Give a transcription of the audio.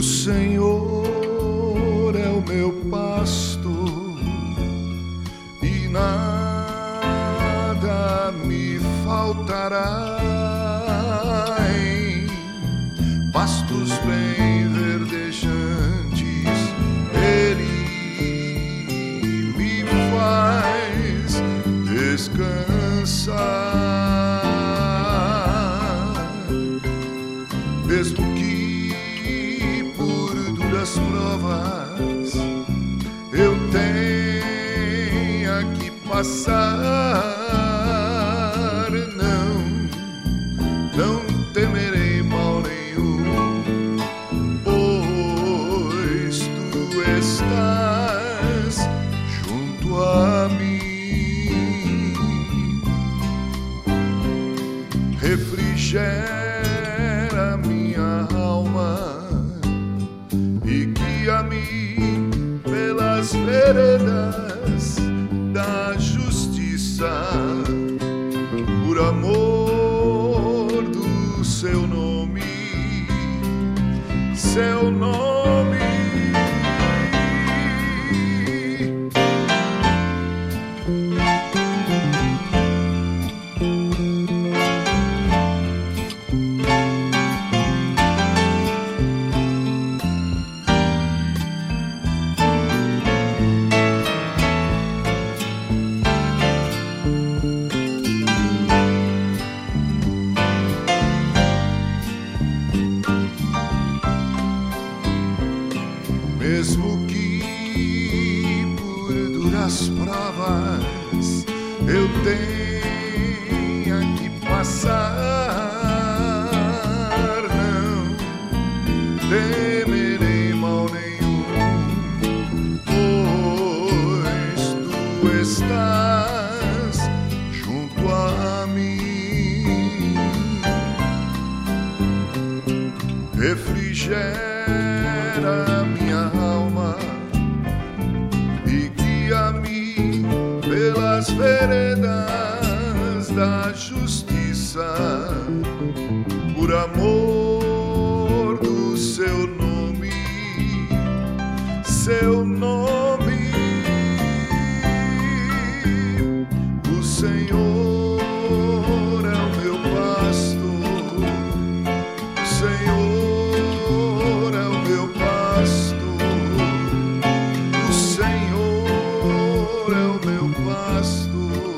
O Senhor é o meu pasto e nada me faltará. Em pastos bem verdejantes, Ele me faz descansar. Mesmo que por duras provas eu tenha que passar. Não, não temerei mal nenhum, pois tu estás junto a mim. Refrigera pelas veredas da justiça, por amor do seu nome, seu nome. Mesmo que por duras provas eu tenha que passar, não temerei mal nenhum, pois tu estás junto a mim. Refrigera minha alma da justiça, por amor do seu nome, seu nome, o Senhor é o meu pasto, o Senhor é o meu pasto, o Senhor é o meu pasto.